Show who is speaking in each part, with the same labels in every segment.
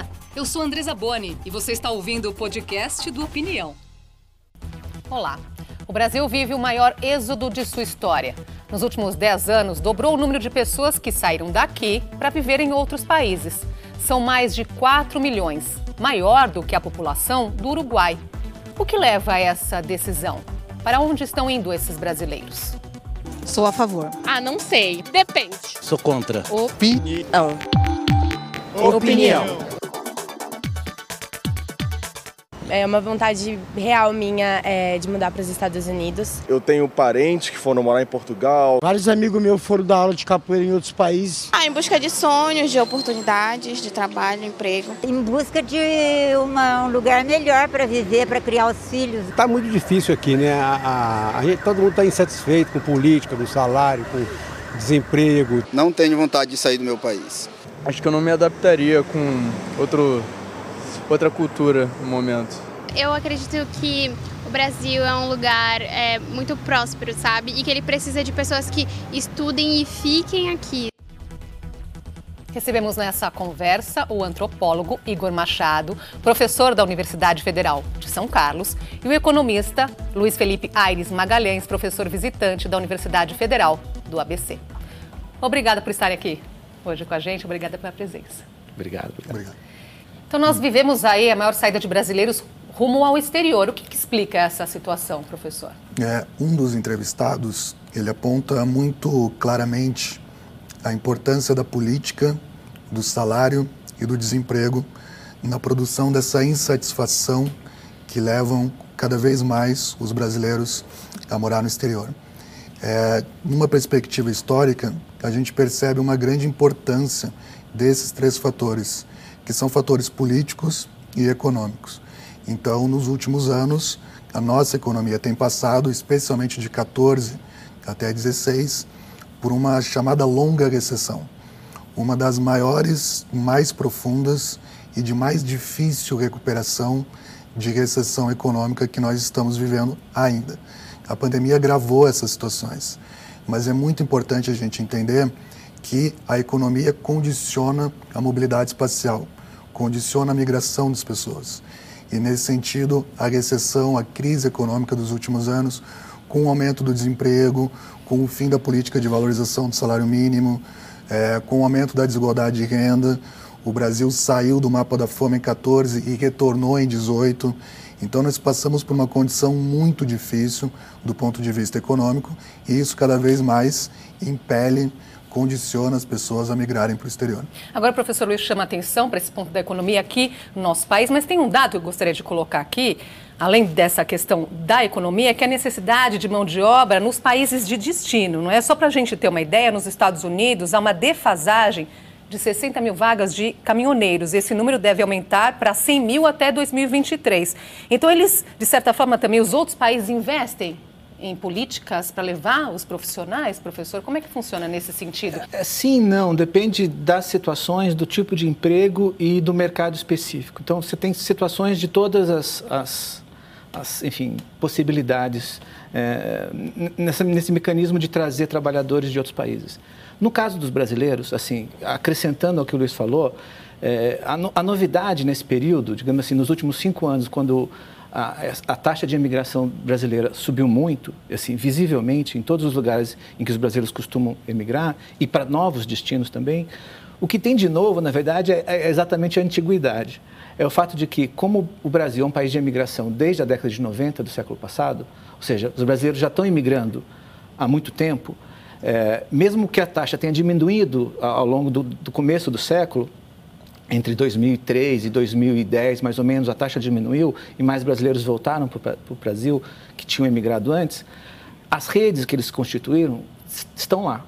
Speaker 1: Olá, eu sou Andresa Boni e você está ouvindo o podcast do Opinião.
Speaker 2: Olá. O Brasil vive o maior êxodo de sua história. Nos últimos 10 anos, dobrou o número de pessoas que saíram daqui para viver em outros países. São mais de 4 milhões, maior do que a população do Uruguai. O que leva a essa decisão? Para onde estão indo esses brasileiros?
Speaker 3: Sou a favor.
Speaker 4: Ah, não sei. Depende.
Speaker 5: Sou contra.
Speaker 3: Opinião.
Speaker 4: Opinião. É uma vontade real minha é, de mudar para os Estados Unidos.
Speaker 6: Eu tenho parentes que foram morar em Portugal.
Speaker 7: Vários amigos meus foram dar aula de capoeira em outros países.
Speaker 8: Ah, em busca de sonhos, de oportunidades, de trabalho, emprego.
Speaker 9: Em busca de uma, um lugar melhor para viver, para criar os filhos.
Speaker 10: Está muito difícil aqui, né? A, a, a gente, todo mundo está insatisfeito com política, com salário, com desemprego.
Speaker 11: Não tenho vontade de sair do meu país.
Speaker 12: Acho que eu não me adaptaria com outro, outra cultura no momento.
Speaker 13: Eu acredito que o Brasil é um lugar é, muito próspero, sabe? E que ele precisa de pessoas que estudem e fiquem aqui.
Speaker 2: Recebemos nessa conversa o antropólogo Igor Machado, professor da Universidade Federal de São Carlos, e o economista Luiz Felipe Aires Magalhães, professor visitante da Universidade Federal do ABC. Obrigada por estarem aqui hoje com a gente, obrigada pela presença.
Speaker 5: Obrigado. Obrigado. obrigado.
Speaker 2: Então nós vivemos aí a maior saída de brasileiros rumo ao exterior. O que, que explica essa situação, professor?
Speaker 14: É, um dos entrevistados, ele aponta muito claramente a importância da política, do salário e do desemprego na produção dessa insatisfação que levam cada vez mais os brasileiros a morar no exterior. É, numa perspectiva histórica, a gente percebe uma grande importância desses três fatores, que são fatores políticos e econômicos. Então, nos últimos anos, a nossa economia tem passado, especialmente de 14 até 16, por uma chamada longa recessão, uma das maiores, mais profundas e de mais difícil recuperação de recessão econômica que nós estamos vivendo ainda. A pandemia agravou essas situações, mas é muito importante a gente entender que a economia condiciona a mobilidade espacial, condiciona a migração das pessoas. E nesse sentido, a recessão, a crise econômica dos últimos anos, com o aumento do desemprego, com o fim da política de valorização do salário mínimo, é, com o aumento da desigualdade de renda, o Brasil saiu do mapa da fome em 14 e retornou em 18. Então nós passamos por uma condição muito difícil do ponto de vista econômico e isso cada vez mais impele condiciona as pessoas a migrarem para o exterior.
Speaker 2: Agora, professor Luiz chama atenção para esse ponto da economia aqui no nosso país, mas tem um dado que eu gostaria de colocar aqui, além dessa questão da economia, que é a necessidade de mão de obra nos países de destino. Não é só para a gente ter uma ideia, nos Estados Unidos há uma defasagem de 60 mil vagas de caminhoneiros. Esse número deve aumentar para 100 mil até 2023. Então, eles, de certa forma, também os outros países investem em políticas para levar os profissionais, professor? Como é que funciona nesse sentido?
Speaker 5: É, sim, não. Depende das situações, do tipo de emprego e do mercado específico. Então, você tem situações de todas as, as, as enfim, possibilidades é, nessa, nesse mecanismo de trazer trabalhadores de outros países. No caso dos brasileiros, assim, acrescentando ao que o Luiz falou, é, a, no, a novidade nesse período, digamos assim, nos últimos cinco anos, quando a, a, taxa de imigração brasileira subiu muito, assim, visivelmente, em todos os lugares em que os brasileiros costumam emigrar e para novos destinos também. O que tem de novo, na verdade, é, é exatamente a antiguidade. É o fato de que, como o Brasil é um país de imigração desde a década de 90 do século passado, ou seja, os brasileiros já estão imigrando há muito tempo, é, mesmo que a taxa tenha diminuído ao longo do, do começo do século, entre 2003 e 2010, mais ou menos, a taxa diminuiu e mais brasileiros voltaram para o Brasil que tinham emigrado antes, as redes que eles constituíram estão lá.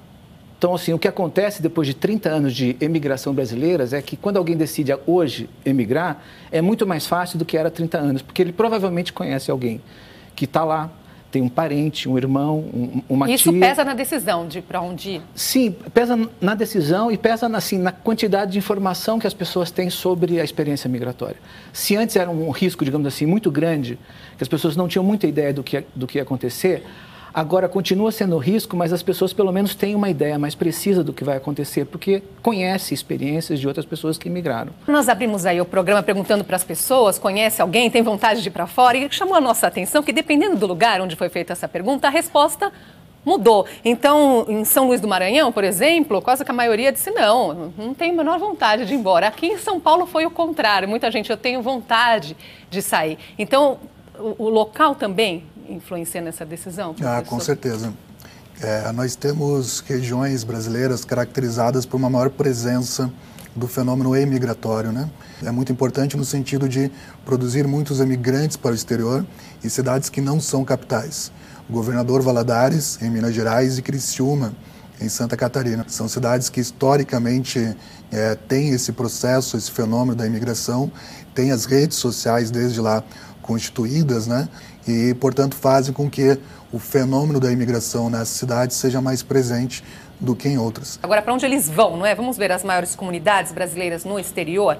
Speaker 5: Então, assim, o que acontece depois de 30 anos de emigração brasileira é que quando alguém decide hoje emigrar, é muito mais fácil do que era 30 anos, porque ele provavelmente conhece alguém que está lá, tem um parente, um irmão, um, uma
Speaker 2: Isso
Speaker 5: tia.
Speaker 2: pesa na decisão de para onde ir?
Speaker 5: Sim, pesa na decisão e pesa assim, na quantidade de informação que as pessoas têm sobre a experiência migratória. Se antes era um risco, digamos assim, muito grande, que as pessoas não tinham muita ideia do que, do que ia acontecer, Agora, continua sendo risco, mas as pessoas pelo menos têm uma ideia mais precisa do que vai acontecer, porque conhece experiências de outras pessoas que migraram.
Speaker 2: Nós abrimos aí o programa perguntando para as pessoas, conhece alguém, tem vontade de ir para fora, e chamou a nossa atenção que dependendo do lugar onde foi feita essa pergunta, a resposta mudou. Então, em São Luís do Maranhão, por exemplo, quase que a maioria disse não, não tenho a menor vontade de ir embora. Aqui em São Paulo foi o contrário, muita gente, eu tenho vontade de sair. Então, o, o local também influencia nessa decisão?
Speaker 14: Professor? Ah, com certeza. É, nós temos regiões brasileiras caracterizadas por uma maior presença do fenômeno emigratório. Né? É muito importante no sentido de produzir muitos emigrantes para o exterior e cidades que não são capitais. O governador Valadares, em Minas Gerais, e Criciúma, em Santa Catarina. São cidades que historicamente é, têm esse processo, esse fenômeno da imigração, têm as redes sociais desde lá constituídas, né? E, portanto, fazem com que o fenômeno da imigração nessas cidades seja mais presente do que em outras.
Speaker 2: Agora, para onde eles vão, não é? Vamos ver as maiores comunidades brasileiras no exterior.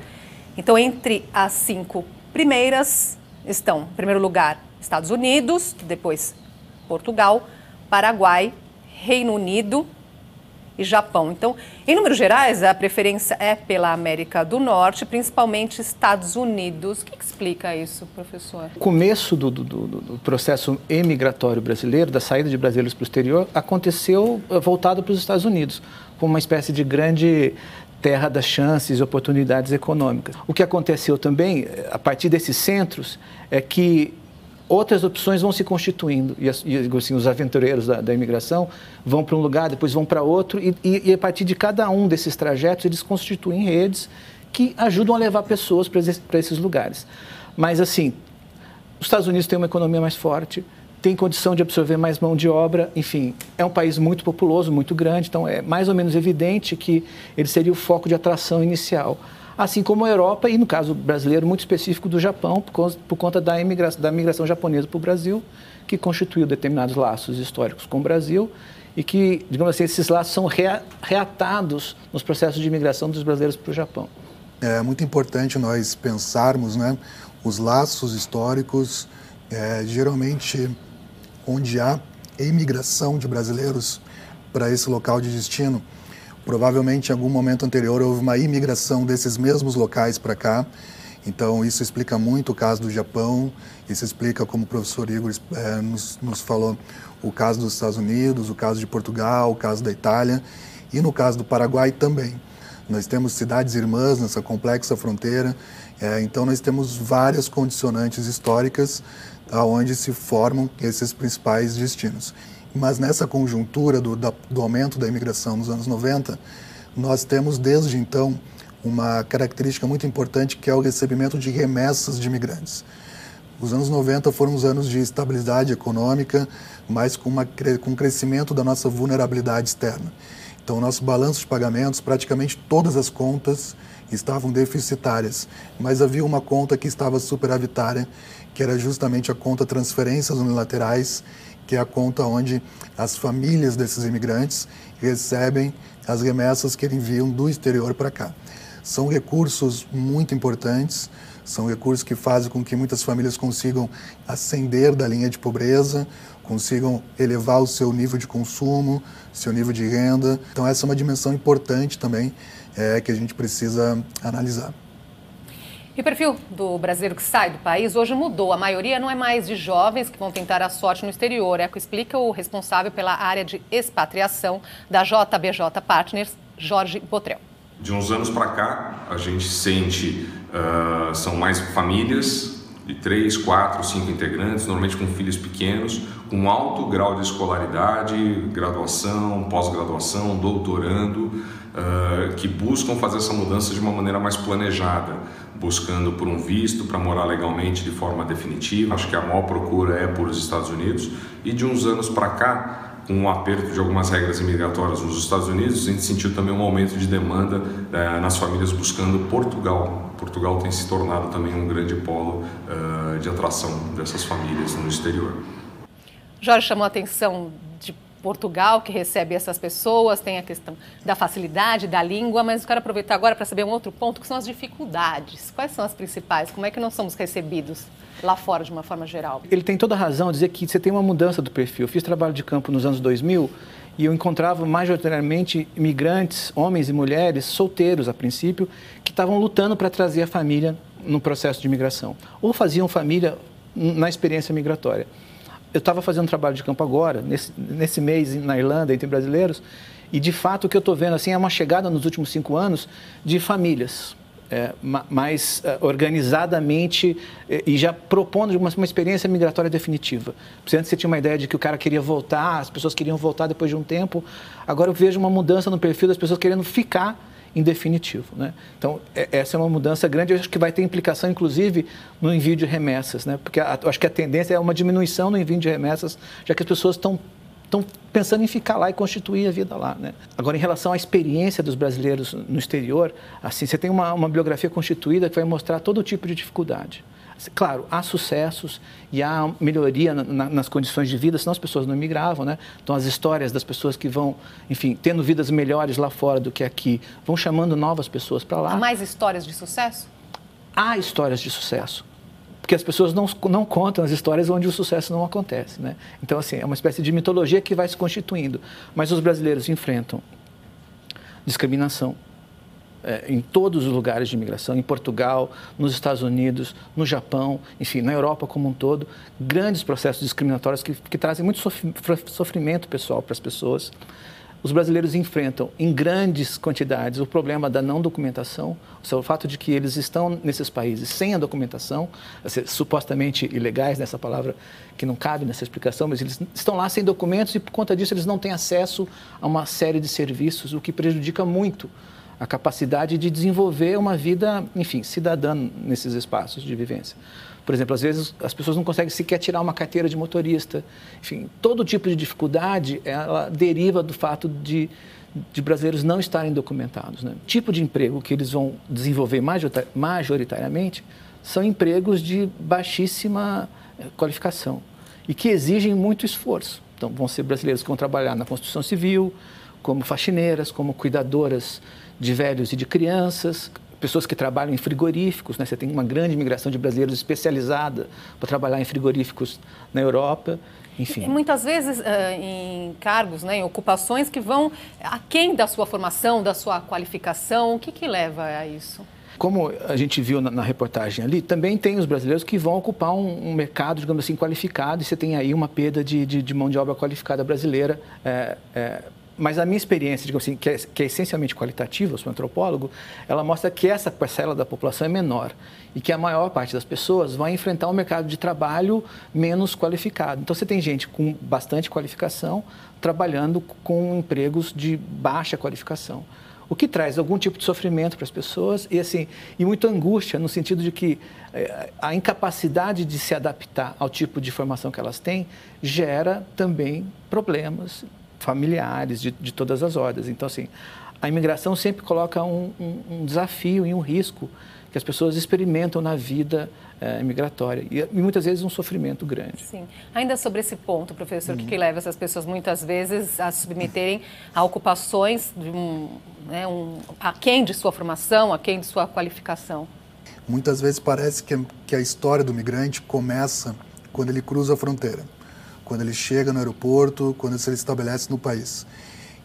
Speaker 2: Então, entre as cinco primeiras estão, em primeiro lugar, Estados Unidos, depois Portugal, Paraguai, Reino Unido, e Japão. Então, em números gerais, a preferência é pela América do Norte, principalmente Estados Unidos. O que explica isso, professor?
Speaker 5: O começo do, do, do processo emigratório brasileiro, da saída de brasileiros para o exterior, aconteceu eh, voltado para os Estados Unidos, como uma espécie de grande terra das chances e oportunidades econômicas. O que aconteceu também, eh, a partir desses centros, é que outras opções vão se constituindo. E, assim, os aventureiros da, da imigração vão para um lugar, depois vão para outro, e, e, a partir de cada um desses trajetos, eles constituem redes que ajudam a levar pessoas para esses, esses lugares. Mas, assim, os Estados Unidos têm uma economia mais forte, tem condição de absorver mais mão de obra, enfim, é um país muito populoso, muito grande, então é mais ou menos evidente que ele seria o foco de atração inicial assim como a Europa e, no caso brasileiro, muito específico do Japão, por, por conta da, imigração, da migração japonesa para o Brasil, que constituiu determinados laços históricos com o Brasil e que, digamos assim, esses laços são reatados nos processos de imigração dos brasileiros para o Japão.
Speaker 14: É muito importante nós pensarmos né, os laços históricos, é, geralmente onde há imigração de brasileiros para esse local de destino, Provavelmente em algum momento anterior houve uma imigração desses mesmos locais para cá. Então isso explica muito o caso do Japão, isso explica, como o professor Igor é, nos, nos falou, o caso dos Estados Unidos, o caso de Portugal, o caso da Itália e no caso do Paraguai também. Nós temos cidades irmãs nessa complexa fronteira, é, então nós temos várias condicionantes históricas aonde se formam esses principais destinos. Mas nessa conjuntura do, da, do aumento da imigração nos anos 90, nós temos desde então uma característica muito importante que é o recebimento de remessas de imigrantes. Os anos 90 foram os anos de estabilidade econômica, mas com, uma, com um crescimento da nossa vulnerabilidade externa. Então, nosso balanço de pagamentos, praticamente todas as contas estavam deficitárias, mas havia uma conta que estava superavitária, que era justamente a conta transferências unilaterais que é a conta onde as famílias desses imigrantes recebem as remessas que eles enviam do exterior para cá. São recursos muito importantes, são recursos que fazem com que muitas famílias consigam ascender da linha de pobreza, consigam elevar o seu nível de consumo, seu nível de renda. Então, essa é uma dimensão importante também é, que a gente precisa analisar.
Speaker 2: E o perfil do brasileiro que sai do país hoje mudou. A maioria não é mais de jovens que vão tentar a sorte no exterior. É o que explica o responsável pela área de expatriação da JBJ Partners, Jorge Botrel.
Speaker 15: De uns anos para cá, a gente sente uh, são mais famílias de três, quatro, cinco integrantes, normalmente com filhos pequenos, com alto grau de escolaridade, graduação, pós-graduação, doutorando, uh, que buscam fazer essa mudança de uma maneira mais planejada buscando por um visto para morar legalmente de forma definitiva. Acho que a maior procura é por os Estados Unidos. E de uns anos para cá, com o aperto de algumas regras imigratórias nos Estados Unidos, a gente sentiu também um aumento de demanda eh, nas famílias buscando Portugal. Portugal tem se tornado também um grande polo uh, de atração dessas famílias no exterior.
Speaker 2: Jorge chamou a atenção Portugal, que recebe essas pessoas, tem a questão da facilidade da língua, mas eu quero aproveitar agora para saber um outro ponto, que são as dificuldades. Quais são as principais? Como é que nós somos recebidos lá fora, de uma forma geral?
Speaker 5: Ele tem toda a razão dizer que você tem uma mudança do perfil. Eu fiz trabalho de campo nos anos 2000 e eu encontrava majoritariamente imigrantes, homens e mulheres, solteiros a princípio, que estavam lutando para trazer a família no processo de imigração. Ou faziam família na experiência migratória. Eu estava fazendo trabalho de campo agora, nesse, nesse mês na Irlanda, entre brasileiros, e de fato o que eu estou vendo assim é uma chegada nos últimos cinco anos de famílias é, mais é, organizadamente é, e já propondo uma, uma, experiência migratória definitiva. Antes você tinha uma ideia de que o cara queria voltar, as pessoas queriam voltar depois de um tempo. Agora eu vejo uma mudança no perfil das pessoas querendo ficar em definitivo. Né? Então, é, essa é uma mudança grande, eu acho que vai ter implicação, inclusive, no envio de remessas, né? porque a, acho que a tendência é uma diminuição no envio de remessas, já que as pessoas estão estão pensando em ficar lá e constituir a vida lá. Né? Agora, em relação à experiência dos brasileiros no exterior, assim, você tem uma, uma biografia constituída que vai mostrar todo tipo de dificuldade. Claro, há sucessos e há melhoria na, na, nas condições de vida, senão as pessoas não migravam, né? Então, as histórias das pessoas que vão, enfim, tendo vidas melhores lá fora do que aqui, vão chamando novas pessoas para lá.
Speaker 2: Há mais histórias de sucesso?
Speaker 5: Há histórias de sucesso porque as pessoas não, não contam as histórias onde o sucesso não acontece. Né? Então, assim, é uma espécie de mitologia que vai se constituindo. Mas os brasileiros enfrentam discriminação, é, em todos os lugares de imigração, em Portugal, nos Estados Unidos, no Japão, enfim, na Europa como um todo, grandes processos discriminatórios que, que trazem muito sofrimento pessoal para as pessoas. Os brasileiros enfrentam em grandes quantidades o problema da não documentação, seja, o fato de que eles estão nesses países sem a documentação, supostamente ilegais, nessa palavra que não cabe nessa explicação, mas eles estão lá sem documentos e por conta disso eles não têm acesso a uma série de serviços, o que prejudica muito a capacidade de desenvolver uma vida, enfim, cidadã nesses espaços de vivência. Por exemplo, às vezes as pessoas não conseguem sequer tirar uma carteira de motorista. Enfim, todo tipo de dificuldade, ela deriva do fato de, de brasileiros não estarem documentados. Né? O tipo de emprego que eles vão desenvolver majoritariamente são empregos de baixíssima eh, qualificação e que exigem muito esforço. Então, vão ser brasileiros que vão trabalhar na construção civil, como faxineiras, como cuidadoras de velhos e de crianças, pessoas que trabalham em frigoríficos, né? você tem uma grande migração de brasileiros especializada para trabalhar em frigoríficos na Europa. Enfim.
Speaker 2: E muitas vezes uh, em cargos, né, em ocupações que vão aquém da sua formação, da sua qualificação. O que, que leva a isso?
Speaker 5: Como a gente viu na, na, reportagem ali, também tem os brasileiros que vão ocupar um, um, mercado, digamos assim, qualificado, e você tem aí uma perda de, de, de mão de obra qualificada brasileira. É, é, mas a minha experiência, digamos assim, que é, que é, essencialmente qualitativa, eu sou antropólogo, ela mostra que essa parcela da população é menor e que a maior parte das pessoas vai enfrentar um mercado de trabalho menos qualificado. Então você tem gente com bastante qualificação trabalhando com empregos de baixa qualificação. O que traz algum tipo de sofrimento para as pessoas e assim e muita angústia no sentido de que eh, a incapacidade de se adaptar ao tipo de formação que elas têm gera também problemas familiares de, de todas as ordens. Então, assim, a imigração sempre coloca um, um, um desafio e um risco que as pessoas experimentam na vida é, migratória e, e, muitas vezes um sofrimento grande.
Speaker 2: Sim. Ainda sobre esse ponto, professor, o uhum. que, que, leva essas pessoas muitas vezes a se submeterem a ocupações de um, né, um, aquém de sua formação, aquém de sua qualificação?
Speaker 14: Muitas vezes parece que, que a história do migrante começa quando ele cruza a fronteira quando ele chega no aeroporto, quando ele se estabelece no país.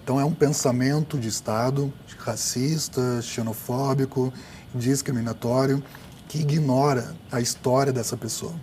Speaker 14: Então é um pensamento de Estado racista, xenofóbico, discriminatório, que ignora a história dessa pessoa,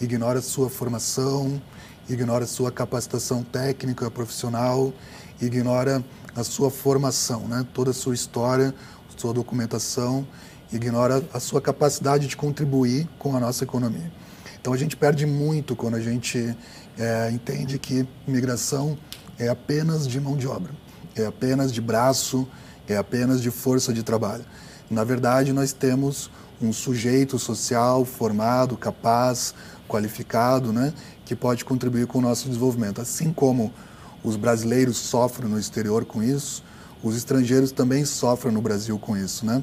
Speaker 14: ignora sua formação, ignora sua capacitação técnica, profissional, ignora a sua formação, né? toda a sua história, sua documentação, ignora a sua capacidade de contribuir com a nossa economia. Então a gente perde muito quando a gente é, entende que migração é apenas de mão de obra, é apenas de braço, é apenas de força de trabalho. Na verdade, nós temos um sujeito social formado, capaz, qualificado, né, que pode contribuir com o nosso desenvolvimento. Assim como os brasileiros sofrem no exterior com isso, os estrangeiros também sofrem no Brasil com isso, né?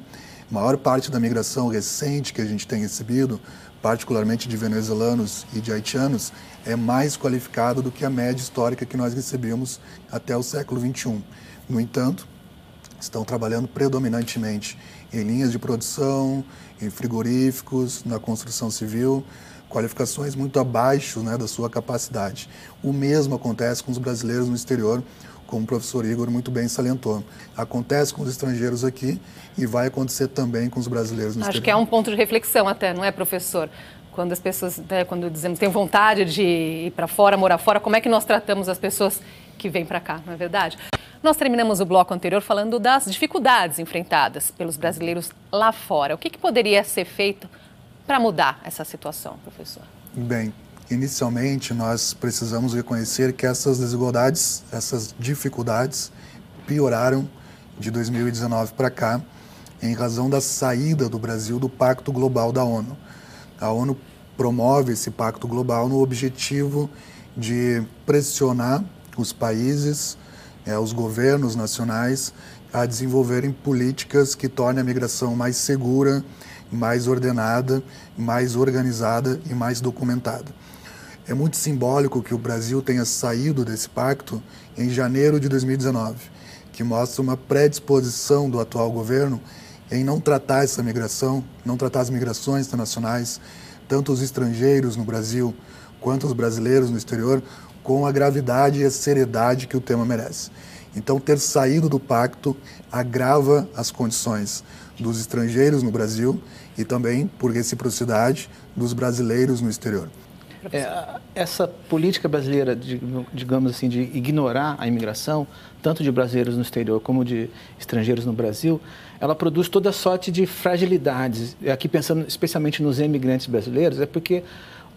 Speaker 14: Maior parte da migração recente que a gente tem recebido, particularmente de venezuelanos e de haitianos, é mais qualificada do que a média histórica que nós recebemos até o século XXI. No entanto, estão trabalhando predominantemente em linhas de produção, em frigoríficos, na construção civil, qualificações muito abaixo né, da sua capacidade. O mesmo acontece com os brasileiros no exterior, como o professor Igor muito bem salientou. Acontece com os estrangeiros aqui e vai acontecer também com os brasileiros no
Speaker 2: Acho
Speaker 14: exterior.
Speaker 2: que é um ponto de reflexão até, não é, professor? Quando as pessoas, né, quando dizemos têm vontade de ir para fora, morar fora, como é que nós tratamos as pessoas que vêm para cá, não é verdade? Nós terminamos o bloco anterior falando das dificuldades enfrentadas pelos brasileiros lá fora. O que, que poderia ser feito para mudar essa situação, professor?
Speaker 14: Bem, inicialmente nós precisamos reconhecer que essas desigualdades, essas dificuldades pioraram de 2019 para cá em razão da saída do Brasil do Pacto Global da ONU. A ONU promove esse pacto global no objetivo de pressionar os países, é, os governos nacionais a desenvolverem políticas que tornem a migração mais segura, mais ordenada, mais organizada e mais documentada. É muito simbólico que o Brasil tenha saído desse pacto em janeiro de 2019, que mostra uma predisposição do atual governo em não tratar essa migração, não tratar as migrações internacionais, tanto os estrangeiros no Brasil quanto os brasileiros no exterior, com a gravidade e a seriedade que o tema merece. Então, ter saído do pacto agrava as condições dos estrangeiros no Brasil e também, por reciprocidade, dos brasileiros no exterior.
Speaker 5: É, essa política brasileira, digamos assim, de ignorar a imigração, tanto de brasileiros no exterior como de estrangeiros no Brasil, ela produz toda sorte de fragilidades. Aqui pensando especialmente nos imigrantes brasileiros, é porque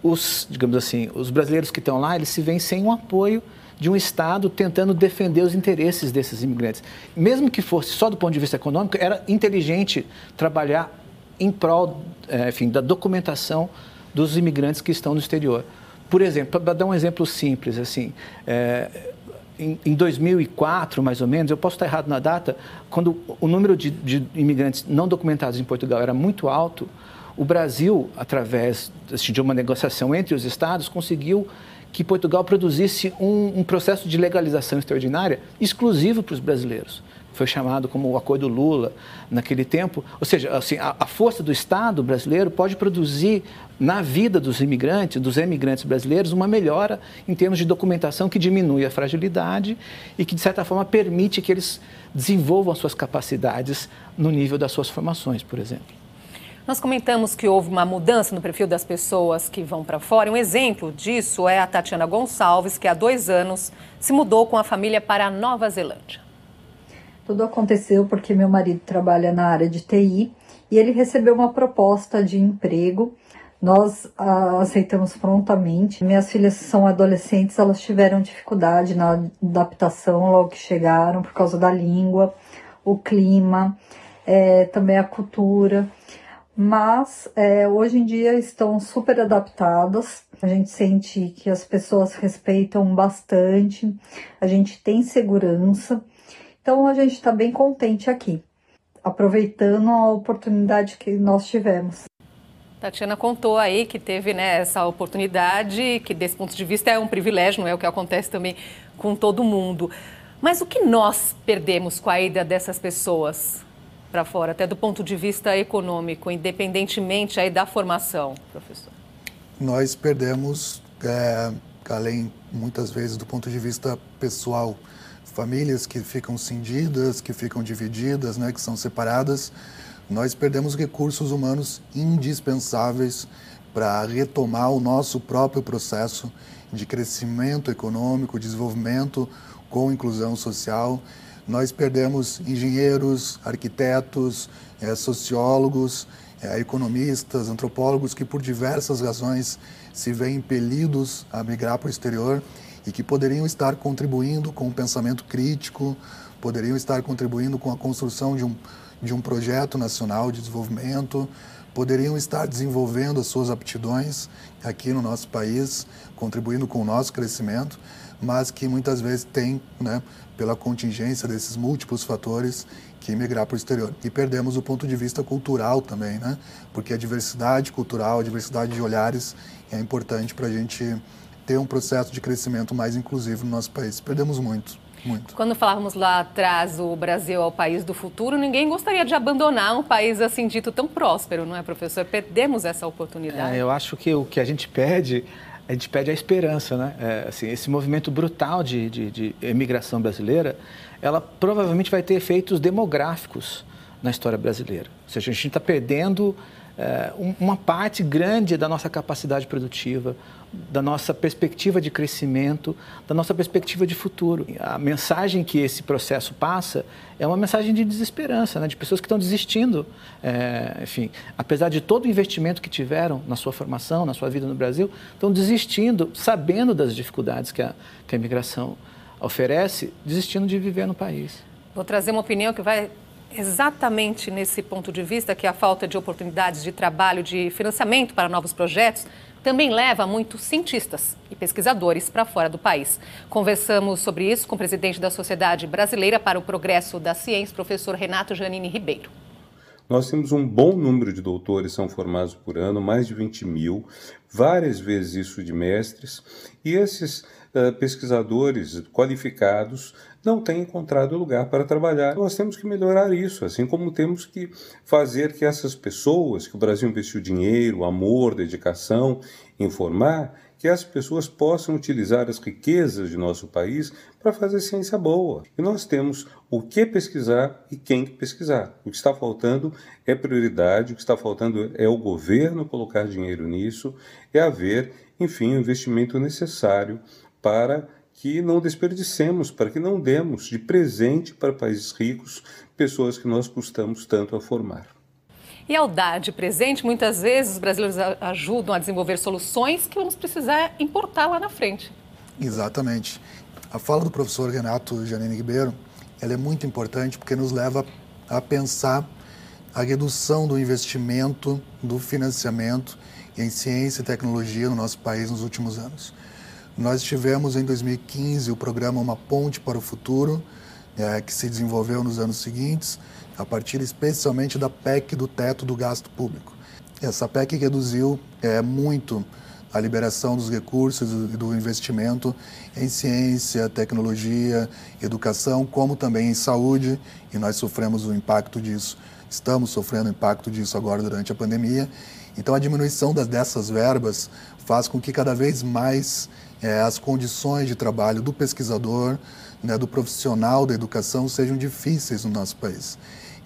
Speaker 5: os, digamos assim, os brasileiros que estão lá, eles se veem sem um apoio de um Estado tentando defender os interesses desses imigrantes. Mesmo que fosse só do ponto de vista econômico, era inteligente trabalhar em prol, enfim, da documentação dos imigrantes que estão no exterior. Por exemplo, para dar um exemplo simples, assim, é, em, em, 2004, mais ou menos, eu posso estar errado na data, quando o número de, de imigrantes não documentados em Portugal era muito alto, o Brasil, através assim, de uma negociação entre os estados, conseguiu que Portugal produzisse um, um processo de legalização extraordinária exclusivo para os brasileiros foi chamado como o Acordo Lula naquele tempo. Ou seja, assim, a, a, força do Estado brasileiro pode produzir na vida dos imigrantes, dos emigrantes brasileiros, uma melhora em termos de documentação que diminui a fragilidade e que, de certa forma, permite que eles desenvolvam suas capacidades no nível das suas formações, por exemplo.
Speaker 2: Nós comentamos que houve uma mudança no perfil das pessoas que vão para fora. Um exemplo disso é a Tatiana Gonçalves, que há dois anos se mudou com a família para a Nova Zelândia.
Speaker 16: Tudo aconteceu porque meu marido trabalha na área de TI e ele recebeu uma proposta de emprego. Nós a, aceitamos prontamente. Minhas filhas são adolescentes, elas tiveram dificuldade na adaptação logo que chegaram por causa da língua, o clima, é, também a cultura. Mas é, hoje em dia estão super adaptadas. A gente sente que as pessoas respeitam bastante, a gente tem segurança. Então a gente está bem contente aqui, aproveitando a oportunidade que nós tivemos.
Speaker 2: Tatiana contou aí que teve né, essa oportunidade, que desse ponto de vista é um privilégio, não é o que acontece também com todo mundo. Mas o que nós perdemos com a ida dessas pessoas para fora, até do ponto de vista econômico, independentemente aí da formação, professor?
Speaker 14: Nós perdemos, é, além muitas vezes do ponto de vista pessoal, famílias que ficam cindidas, que ficam divididas, né, que são separadas, nós perdemos recursos humanos indispensáveis para retomar o nosso próprio processo de crescimento econômico, desenvolvimento com inclusão social. Nós perdemos engenheiros, arquitetos, é, sociólogos, é, economistas, antropólogos que por diversas razões se veem impelidos a migrar para o exterior e que poderiam estar contribuindo com o pensamento crítico, poderiam estar contribuindo com a construção de um, de um projeto nacional de desenvolvimento, poderiam estar desenvolvendo as suas aptidões aqui no nosso país, contribuindo com o nosso crescimento, mas que muitas vezes tem, né, pela contingência desses múltiplos fatores, que migrar para o exterior. E perdemos o ponto de vista cultural também, né? Porque a diversidade cultural, a diversidade de olhares é importante para a gente ter um processo de crescimento mais inclusivo no nosso país. Perdemos muito. Muito.
Speaker 2: Quando falávamos lá atrás o Brasil é o país do futuro, ninguém gostaria de abandonar um país assim dito tão próspero, não é, professor? Perdemos essa oportunidade.
Speaker 5: É, eu acho que o que a gente pede, a gente pede a esperança, né? É, assim, esse movimento brutal de, de, de imigração brasileira, ela provavelmente vai ter efeitos demográficos na história brasileira. Ou seja, a gente está perdendo é, uma parte grande da nossa capacidade produtiva, da nossa perspectiva de crescimento, da nossa perspectiva de futuro. A mensagem que esse processo passa é uma mensagem de desesperança, né? de pessoas que estão desistindo. É, enfim, apesar de todo o investimento que tiveram na sua formação, na sua vida no Brasil, estão desistindo, sabendo das dificuldades que a, que a imigração oferece, desistindo de viver no país.
Speaker 2: Vou trazer uma opinião que vai exatamente nesse ponto de vista, que a falta de oportunidades de trabalho, de financiamento para novos projetos, também leva muitos cientistas e pesquisadores para fora do país. Conversamos sobre isso com o presidente da Sociedade Brasileira para o Progresso da Ciência, professor Renato Janine Ribeiro.
Speaker 17: Nós temos um bom número de doutores são formados por ano, mais de 20 mil, várias vezes isso de mestres, e esses pesquisadores qualificados não têm encontrado lugar para trabalhar. Nós temos que melhorar isso, assim como temos que fazer que essas pessoas, que o Brasil investiu dinheiro, amor, dedicação em formar, que as pessoas possam utilizar as riquezas de nosso país para fazer ciência boa. E nós temos o que pesquisar e quem pesquisar. O que está faltando é prioridade, o que está faltando é o governo colocar dinheiro nisso, é haver, enfim, o investimento necessário para que não desperdicemos, para que não demos de presente para países ricos pessoas que nós custamos tanto a formar.
Speaker 2: E ao dar de presente, muitas vezes os brasileiros ajudam a desenvolver soluções que vamos precisar importar lá na frente.
Speaker 14: Exatamente. A fala do professor Renato Janine Ribeiro ela é muito importante porque nos leva a pensar a redução do investimento, do financiamento em ciência e tecnologia no nosso país nos últimos anos. Nós tivemos em 2015 o programa Uma Ponte para o Futuro, é, que se desenvolveu nos anos seguintes, a partir especialmente da PEC do teto do gasto público. Essa PEC reduziu é, muito a liberação dos recursos e do investimento em ciência, tecnologia, educação, como também em saúde, e nós sofremos o impacto disso, estamos sofrendo o impacto disso agora durante a pandemia. Então, a diminuição das, dessas verbas faz com que cada vez mais é, as condições de trabalho do pesquisador, né, do profissional da educação sejam difíceis no nosso país.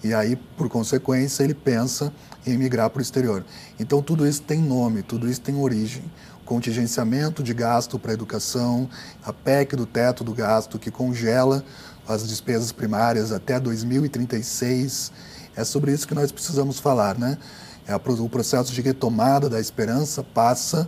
Speaker 14: E aí, por consequência, ele pensa em migrar para o exterior. Então, tudo isso tem nome, tudo isso tem origem. Contingenciamento de gasto para a educação, a PEC do teto do gasto, que congela as despesas primárias até 2036. É sobre isso que nós precisamos falar, né? É o processo de retomada da esperança passa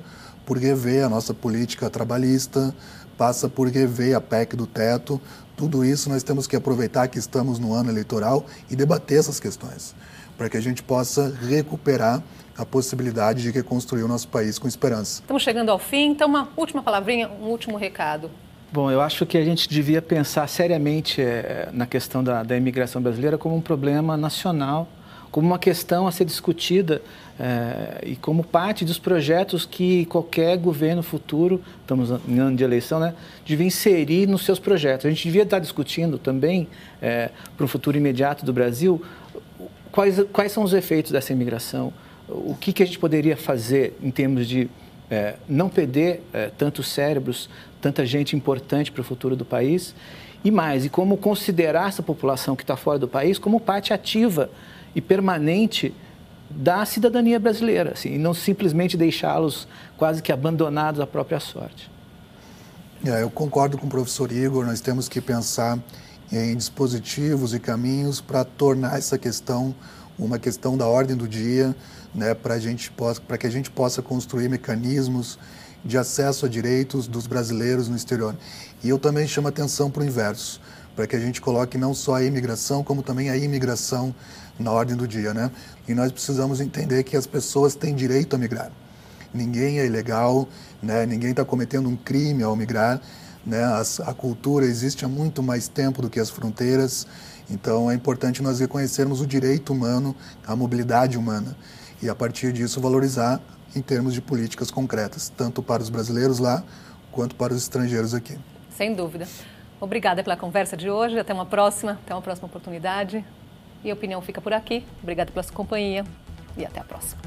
Speaker 14: por rever a nossa política trabalhista, passa por rever a PEC do teto. Tudo isso nós temos que aproveitar que estamos no ano eleitoral e debater essas questões, para que a gente possa recuperar a possibilidade de reconstruir o nosso país com esperança.
Speaker 2: Estamos chegando ao fim, então uma última palavrinha, um último recado.
Speaker 5: Bom, eu acho que a gente devia pensar seriamente é, na questão da, da imigração brasileira como um problema nacional como uma questão a ser discutida é, e como parte dos projetos que qualquer governo futuro, estamos em ano de eleição, né, devia inserir nos seus projetos. A gente devia estar discutindo também, é, para o futuro imediato do Brasil, quais, quais são os efeitos dessa imigração, o que, que a gente poderia fazer em termos de é, não perder tantos cérebros, tanta gente importante para o futuro do país, e mais, e como considerar essa população que está fora do país como parte ativa e permanente da cidadania brasileira, assim, e não simplesmente deixá-los quase que abandonados à própria sorte.
Speaker 14: É, eu concordo com o professor Igor, nós temos que pensar em dispositivos e caminhos para tornar essa questão uma questão da ordem do dia, né, para que a gente possa construir mecanismos de acesso a direitos dos brasileiros no exterior. E eu também chamo atenção para o inverso, para que a gente coloque não só a imigração, como também a imigração na ordem do dia, né? E nós precisamos entender que as pessoas têm direito a migrar. Ninguém é ilegal, né? Ninguém está cometendo um crime ao migrar, né? As, a cultura existe há muito mais tempo do que as fronteiras Então é importante nós reconhecermos o direito humano, a mobilidade humana e a partir disso valorizar em termos de políticas concretas, tanto para os brasileiros lá quanto para os estrangeiros aqui.
Speaker 2: Sem dúvida. Obrigada pela conversa de hoje. Até uma próxima, até uma próxima oportunidade. E a opinião fica por aqui. Obrigada pela sua companhia e até a próxima.